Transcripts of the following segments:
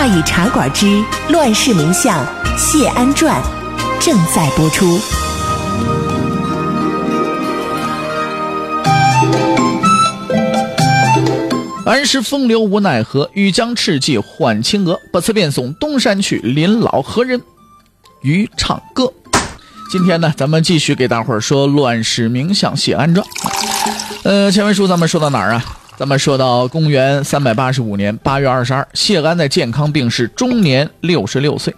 大禹茶馆之《乱世名相谢安传》正在播出。安时风流无奈何，欲将赤骥换青鹅。不辞便送东山去，临老何人与唱歌？今天呢，咱们继续给大伙儿说《乱世名相谢安传》。呃，前文书咱们说到哪儿啊？咱们说到公元三百八十五年八月二十二，谢安在健康病逝，终年六十六岁。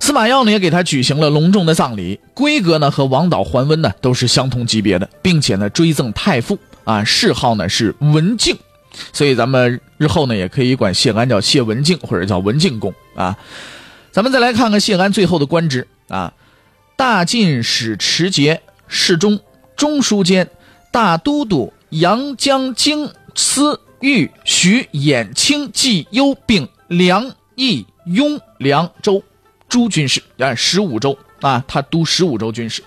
司马曜呢也给他举行了隆重的葬礼，规格呢和王导、桓温呢都是相同级别的，并且呢追赠太傅啊，谥号呢是文敬。所以咱们日后呢，也可以管谢安叫谢文敬，或者叫文敬公啊。咱们再来看看谢安最后的官职啊：大进使持节、侍中、中书监、大都督、阳江京司、豫、徐、兖、青、冀、幽，并梁、益、雍、凉州诸军事啊，十五州啊，他督十五州军事，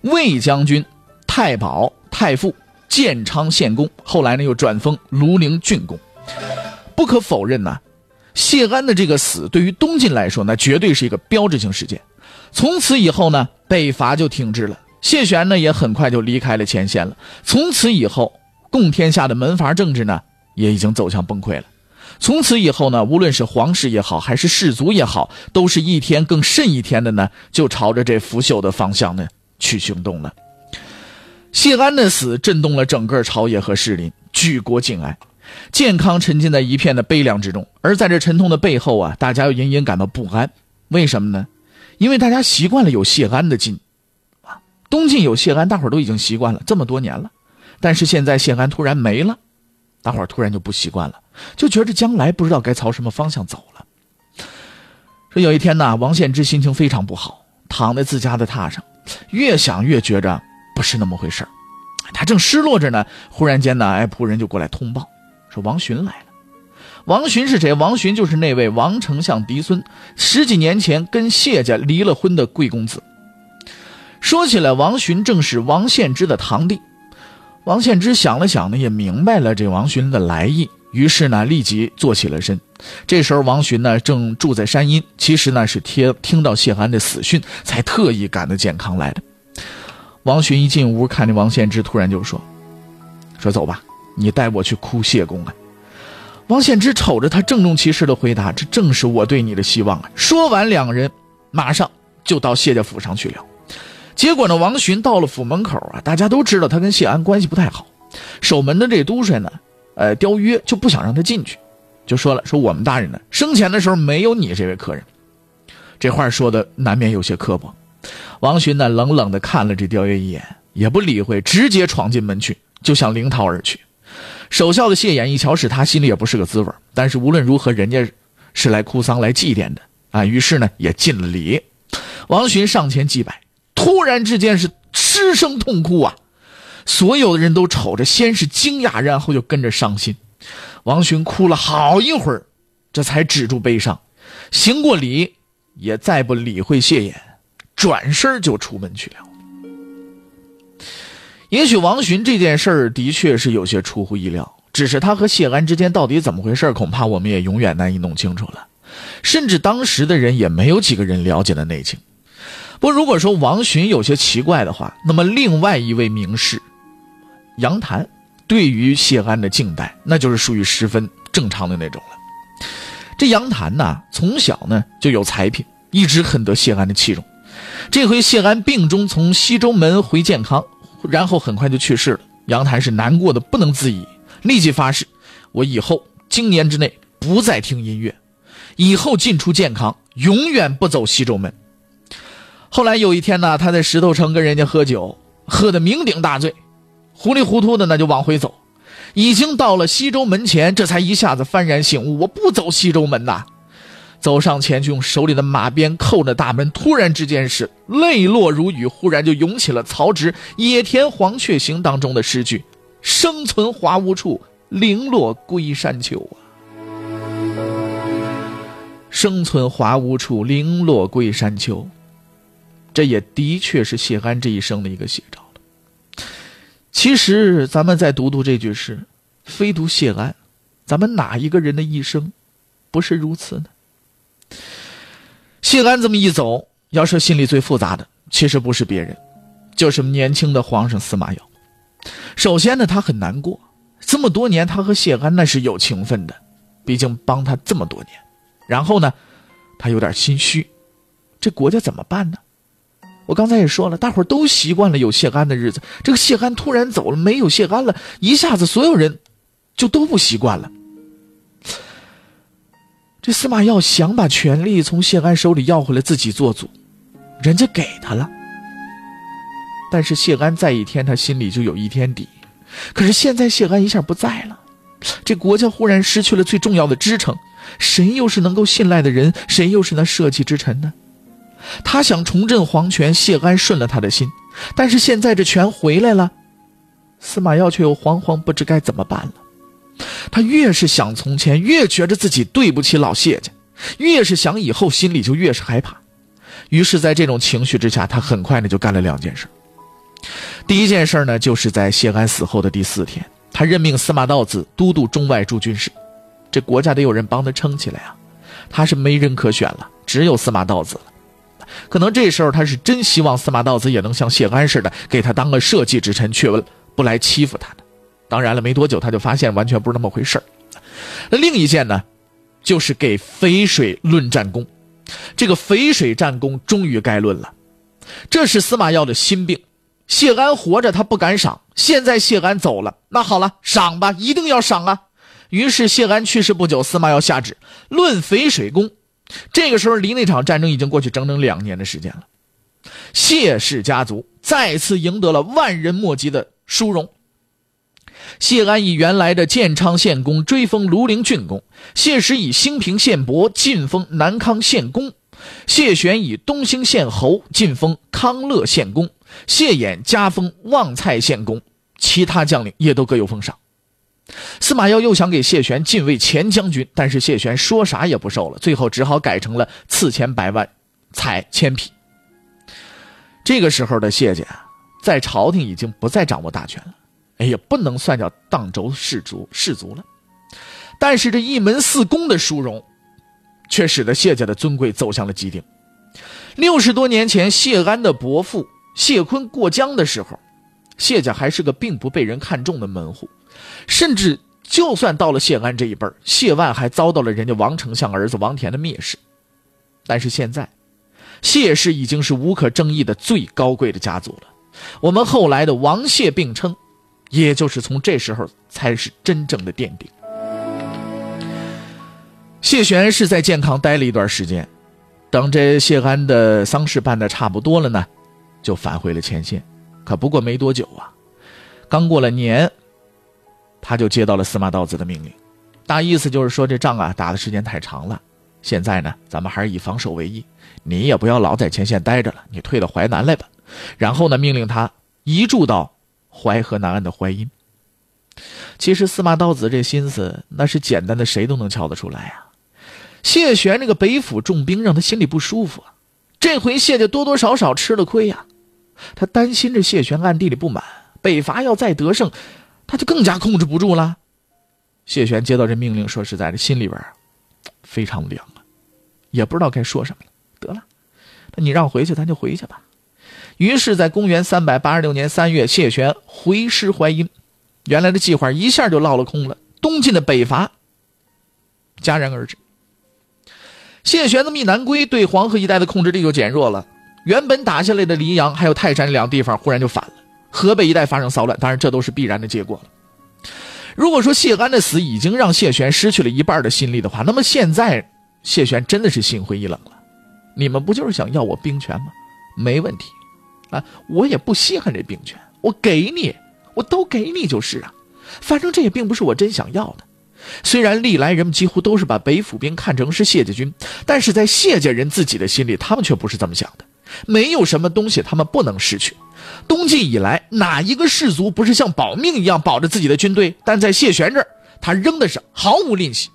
魏将军、太保、太傅。建昌县公，后来呢又转封庐陵郡公。不可否认呢，谢安的这个死对于东晋来说，那绝对是一个标志性事件。从此以后呢，北伐就停滞了。谢玄呢也很快就离开了前线了。从此以后，共天下的门阀政治呢也已经走向崩溃了。从此以后呢，无论是皇室也好，还是士族也好，都是一天更甚一天的呢，就朝着这腐朽的方向呢去行动了。谢安的死震动了整个朝野和士林，举国敬哀，健康沉浸在一片的悲凉之中。而在这沉痛的背后啊，大家又隐隐感到不安。为什么呢？因为大家习惯了有谢安的晋，啊，东晋有谢安，大伙都已经习惯了这么多年了。但是现在谢安突然没了，大伙儿突然就不习惯了，就觉着将来不知道该朝什么方向走了。说有一天呢，王献之心情非常不好，躺在自家的榻上，越想越觉着。不是那么回事他正失落着呢，忽然间呢，哎，仆人就过来通报，说王寻来了。王寻是谁？王寻就是那位王丞相嫡孙，十几年前跟谢家离了婚的贵公子。说起来，王寻正是王献之的堂弟。王献之想了想呢，也明白了这王洵的来意，于是呢，立即坐起了身。这时候，王洵呢正住在山阴，其实呢是听听到谢安的死讯，才特意赶到健康来的。王寻一进屋，看见王献之，突然就说：“说走吧，你带我去哭谢公啊。”王献之瞅着他，郑重其事的回答：“这正是我对你的希望啊。”说完，两人马上就到谢家府上去了。结果呢，王寻到了府门口啊，大家都知道他跟谢安关系不太好，守门的这都帅呢，呃，刁约就不想让他进去，就说了：“说我们大人呢，生前的时候没有你这位客人。”这话说的难免有些刻薄。王寻呢，冷冷的看了这刁约一眼，也不理会，直接闯进门去，就向灵桃而去。守孝的谢衍一瞧是他，心里也不是个滋味但是无论如何，人家是来哭丧、来祭奠的啊，于是呢，也尽了礼。王寻上前祭拜，突然之间是失声痛哭啊！所有的人都瞅着，先是惊讶，然后就跟着伤心。王寻哭了好一会儿，这才止住悲伤，行过礼，也再不理会谢衍。转身就出门去了。也许王寻这件事儿的确是有些出乎意料，只是他和谢安之间到底怎么回事，恐怕我们也永远难以弄清楚了。甚至当时的人也没有几个人了解的内情。不过，如果说王洵有些奇怪的话，那么另外一位名士杨谭对于谢安的敬待，那就是属于十分正常的那种了。这杨谭呢，从小呢就有才品，一直很得谢安的器重。这回谢安病中从西周门回建康，然后很快就去世了。杨谭是难过的不能自已，立即发誓：我以后今年之内不再听音乐，以后进出建康永远不走西周门。后来有一天呢，他在石头城跟人家喝酒，喝得酩酊大醉，糊里糊涂的呢就往回走，已经到了西周门前，这才一下子幡然醒悟：我不走西周门呐。走上前去，用手里的马鞭扣着大门。突然之间是泪落如雨，忽然就涌起了曹植《野田黄雀行》当中的诗句：“生存华无处，零落归山丘啊！生存华无处，零落归山丘。”这也的确是谢安这一生的一个写照了。其实，咱们再读读这句诗，非独谢安，咱们哪一个人的一生，不是如此呢？谢安这么一走，要说心里最复杂的，其实不是别人，就是年轻的皇上司马曜。首先呢，他很难过，这么多年他和谢安那是有情分的，毕竟帮他这么多年。然后呢，他有点心虚，这国家怎么办呢？我刚才也说了，大伙儿都习惯了有谢安的日子，这个谢安突然走了，没有谢安了，一下子所有人就都不习惯了。这司马曜想把权力从谢安手里要回来，自己做主，人家给他了。但是谢安在一天，他心里就有一天底。可是现在谢安一下不在了，这国家忽然失去了最重要的支撑，谁又是能够信赖的人？谁又是那社稷之臣呢？他想重振皇权，谢安顺了他的心，但是现在这权回来了，司马曜却又惶惶不知该怎么办了。他越是想从前，越觉着自己对不起老谢家；越是想以后，心里就越是害怕。于是，在这种情绪之下，他很快呢就干了两件事。第一件事呢，就是在谢安死后的第四天，他任命司马道子都督中外诸军事。这国家得有人帮他撑起来啊，他是没人可选了，只有司马道子了。可能这时候他是真希望司马道子也能像谢安似的，给他当个社稷之臣，却不来欺负他的。当然了，没多久他就发现完全不是那么回事那另一件呢，就是给淝水论战功。这个淝水战功终于该论了。这是司马曜的心病。谢安活着他不敢赏，现在谢安走了，那好了，赏吧，一定要赏啊！于是谢安去世不久，司马曜下旨论淝水功。这个时候，离那场战争已经过去整整两年的时间了。谢氏家族再次赢得了万人莫及的殊荣。谢安以原来的建昌县公追封庐陵郡公，谢石以兴平县伯晋封南康县公，谢玄以东兴县侯晋封康乐县公，谢衍加封望蔡县公，其他将领也都各有封赏。司马曜又想给谢玄进位前将军，但是谢玄说啥也不受了，最后只好改成了赐钱百万，采千匹。这个时候的谢家，在朝廷已经不再掌握大权了，哎呀，不能算叫荡州士族士族了。但是这一门四公的殊荣，却使得谢家的尊贵走向了极顶。六十多年前，谢安的伯父谢坤过江的时候，谢家还是个并不被人看重的门户。甚至，就算到了谢安这一辈谢万还遭到了人家王丞相儿子王田的蔑视。但是现在，谢氏已经是无可争议的最高贵的家族了。我们后来的王谢并称，也就是从这时候才是真正的奠定。谢玄是在健康待了一段时间，等这谢安的丧事办的差不多了呢，就返回了前线。可不过没多久啊，刚过了年。他就接到了司马道子的命令，大意思就是说这仗啊打的时间太长了，现在呢咱们还是以防守为宜，你也不要老在前线待着了，你退到淮南来吧。然后呢命令他移驻到淮河南岸的淮阴。其实司马道子这心思那是简单的，谁都能瞧得出来啊。谢玄那个北府重兵让他心里不舒服啊，这回谢家多多少少吃了亏呀，他担心着谢玄暗地里不满，北伐要再得胜。他就更加控制不住了。谢玄接到这命令，说实在的，心里边 非常凉啊，也不知道该说什么了。得了，那你让回去，咱就回去吧。于是，在公元三百八十六年三月，谢玄回师淮阴，原来的计划一下就落了空了。东晋的北伐戛然而止。谢玄的密南归，对黄河一带的控制力就减弱了。原本打下来的黎阳还有泰山两地方，忽然就反了。河北一带发生骚乱，当然这都是必然的结果了。如果说谢安的死已经让谢玄失去了一半的心力的话，那么现在谢玄真的是心灰意冷了。你们不就是想要我兵权吗？没问题，啊，我也不稀罕这兵权，我给你，我都给你就是啊。反正这也并不是我真想要的。虽然历来人们几乎都是把北府兵看成是谢家军，但是在谢家人自己的心里，他们却不是这么想的。没有什么东西他们不能失去。东晋以来，哪一个士族不是像保命一样保着自己的军队？但在谢玄这儿，他扔的是毫无吝惜。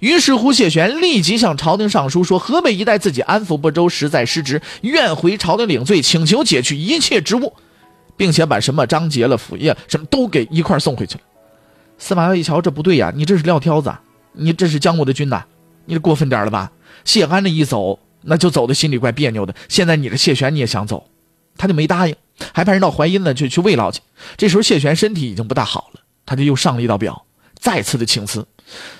于是乎，谢玄立即向朝廷上书说：“河北一带自己安抚不周，实在失职，愿回朝廷领罪，请求解去一切职务，并且把什么张杰了、府业什么都给一块送回去了。”司马懿一瞧，这不对呀，你这是撂挑子，你这是将我的军呐，你这过分点了吧？谢安这一走，那就走的心里怪别扭的。现在你这谢玄你也想走，他就没答应，还派人到淮阴呢，就去慰劳去。这时候谢玄身体已经不大好了，他就又上了一道表，再次的请辞。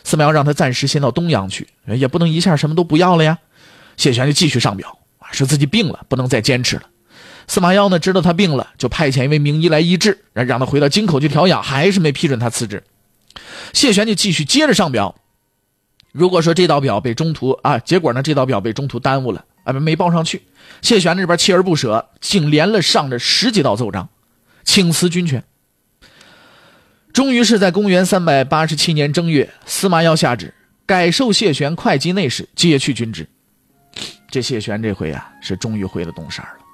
司马让他暂时先到东阳去，也不能一下什么都不要了呀。谢玄就继续上表，说自己病了，不能再坚持了。司马懿呢，知道他病了，就派遣一位名医来医治，让他回到京口去调养，还是没批准他辞职。谢玄就继续接着上表。如果说这道表被中途啊，结果呢，这道表被中途耽误了啊，没报上去。谢玄这边锲而不舍，竟连了上着十几道奏章，请辞军权。终于是在公元三百八十七年正月，司马懿下旨改授谢玄会稽内史，解去军职。这谢玄这回啊，是终于回了东山了。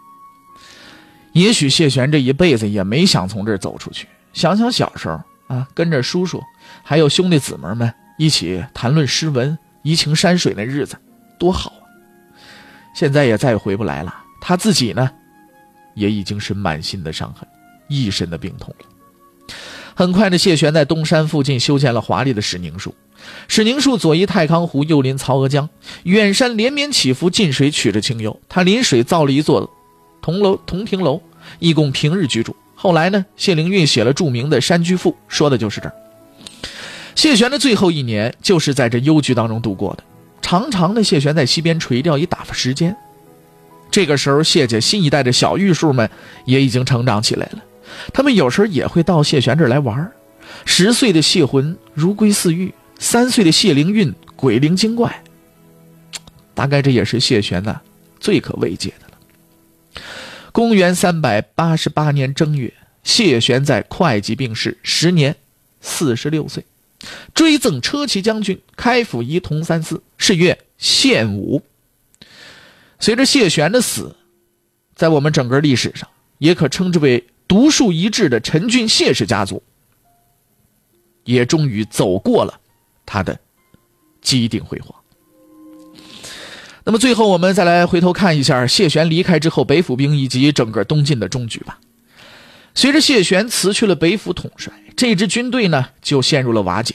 也许谢玄这一辈子也没想从这儿走出去。想想小时候啊，跟着叔叔还有兄弟姊妹们一起谈论诗文、怡情山水那日子，多好！现在也再也回不来了。他自己呢，也已经是满心的伤痕，一身的病痛了。很快的，谢玄在东山附近修建了华丽的史宁树。始宁树左依太康湖，右临曹娥江，远山连绵起伏，近水曲着清幽。他临水造了一座铜楼、铜亭楼，以供平日居住。后来呢，谢灵运写了著名的《山居赋》，说的就是这儿。谢玄的最后一年就是在这幽居当中度过的。长长的谢玄在溪边垂钓以打发时间。这个时候，谢家新一代的小玉树们也已经成长起来了。他们有时候也会到谢玄这儿来玩十岁的谢魂如归似玉，三岁的谢灵运鬼灵精怪。大概这也是谢玄呢最可慰藉的了。公元三百八十八年正月，谢玄在会稽病逝，时年四十六岁，追赠车骑将军、开府仪同三司，谥曰献武。随着谢玄的死，在我们整个历史上也可称之为。独树一帜的陈俊谢氏家族，也终于走过了他的机顶辉煌。那么最后，我们再来回头看一下谢玄离开之后，北府兵以及整个东晋的终局吧。随着谢玄辞去了北府统帅，这支军队呢就陷入了瓦解。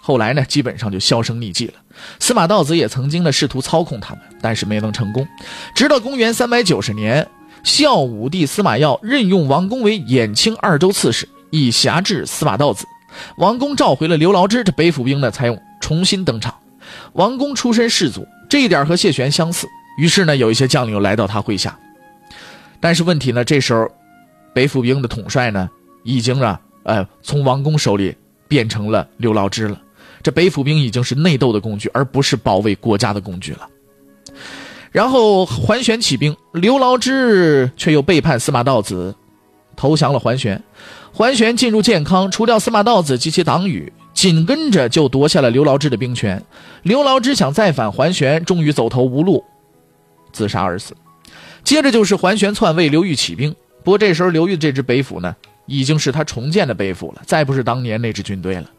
后来呢，基本上就销声匿迹了。司马道子也曾经呢试图操控他们，但是没能成功。直到公元三百九十年。孝武帝司马曜任用王公为兖青二州刺史，以辖制司马道子。王公召回了刘牢之，这北府兵呢才用重新登场。王公出身士族，这一点和谢玄相似。于是呢，有一些将领来到他麾下。但是问题呢，这时候北府兵的统帅呢，已经啊，呃，从王公手里变成了刘牢之了。这北府兵已经是内斗的工具，而不是保卫国家的工具了。然后桓玄起兵，刘牢之却又背叛司马道子，投降了桓玄。桓玄进入建康，除掉司马道子及其党羽，紧跟着就夺下了刘牢之的兵权。刘牢之想再反桓玄，终于走投无路，自杀而死。接着就是桓玄篡位，刘裕起兵。不过这时候刘裕这支北府呢，已经是他重建的背负了，再不是当年那支军队了。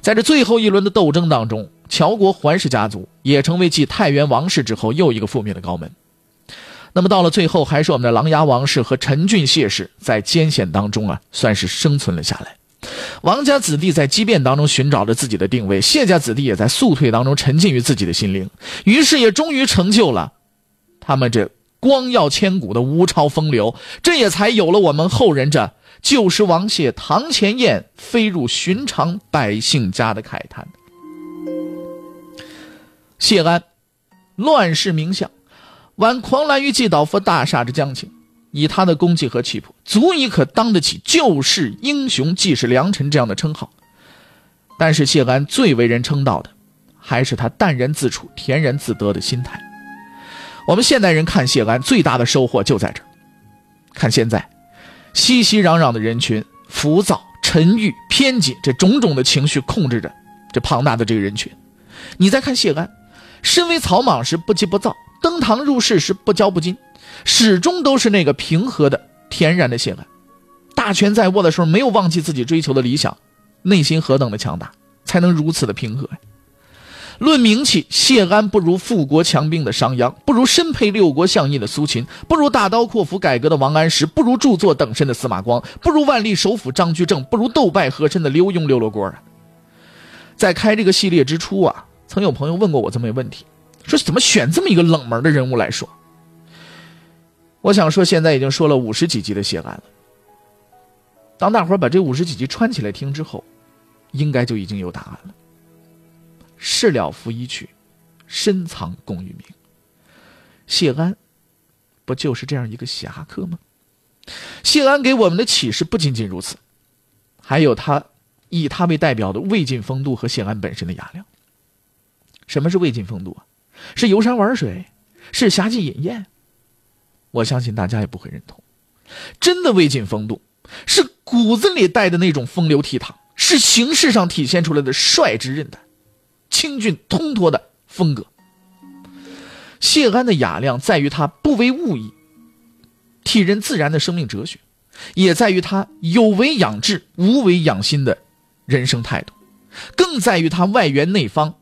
在这最后一轮的斗争当中。乔国桓氏家族也成为继太原王氏之后又一个覆灭的高门。那么到了最后，还是我们的琅琊王氏和陈俊谢氏在艰险当中啊，算是生存了下来。王家子弟在激变当中寻找着自己的定位，谢家子弟也在速退当中沉浸于自己的心灵，于是也终于成就了他们这光耀千古的吴朝风流。这也才有了我们后人这“旧时王谢堂前燕，飞入寻常百姓家”的慨叹。谢安，乱世名相，挽狂澜于既倒，扶大厦之将倾。以他的功绩和气魄，足以可当得起救世英雄、济世良臣这样的称号。但是谢安最为人称道的，还是他淡然自处、恬然自得的心态。我们现代人看谢安最大的收获就在这儿。看现在，熙熙攘攘的人群，浮躁。沉郁、偏激这种种的情绪控制着这庞大的这个人群。你再看谢安，身为草莽时不急不躁，登堂入室时不骄不惊，始终都是那个平和的、天然的谢安。大权在握的时候，没有忘记自己追求的理想，内心何等的强大，才能如此的平和呀？论名气，谢安不如富国强兵的商鞅，不如身配六国相印的苏秦，不如大刀阔斧改革的王安石，不如著作等身的司马光，不如万历首辅张居正，不如斗败和珅的刘墉、刘罗锅啊！在开这个系列之初啊，曾有朋友问过我这么一个问题，说怎么选这么一个冷门的人物来说？我想说，现在已经说了五十几集的谢安了。当大伙把这五十几集串起来听之后，应该就已经有答案了。事了拂衣去，深藏功与名。谢安，不就是这样一个侠客吗？谢安给我们的启示不仅仅如此，还有他以他为代表的魏晋风度和谢安本身的雅量。什么是魏晋风度啊？是游山玩水，是侠妓饮宴。我相信大家也不会认同。真的魏晋风度，是骨子里带的那种风流倜傥，是形式上体现出来的率直韧带。清俊通脱的风格。谢安的雅量在于他不为物役，体认自然的生命哲学，也在于他有为养志、无为养心的人生态度，更在于他外圆内方、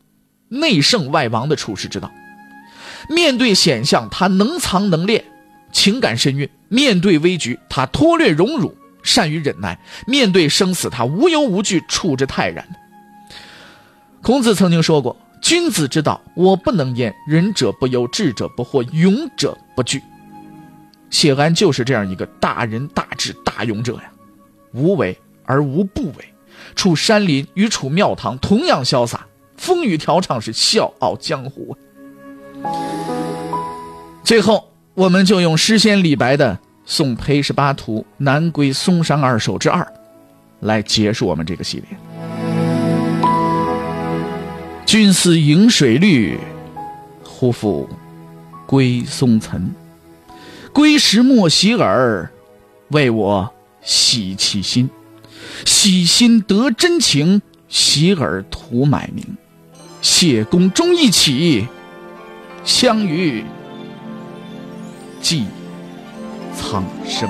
内圣外王的处世之道。面对险象，他能藏能练，情感深蕴；面对危局，他脱略荣辱，善于忍耐；面对生死，他无忧无惧，处之泰然。孔子曾经说过：“君子之道，我不能言。仁者不忧，智者不惑，勇者不惧。”谢安就是这样一个大仁大智大勇者呀，无为而无不为，处山林与处庙堂同样潇洒，风雨调畅是笑傲江湖。最后，我们就用诗仙李白的《送裴十八图南归嵩山二首之二》来结束我们这个系列。君思饮水绿，忽复归松岑。归时莫洗耳，为我洗其心。洗心得真情，洗耳图买名。谢公终一起，相与寄苍生。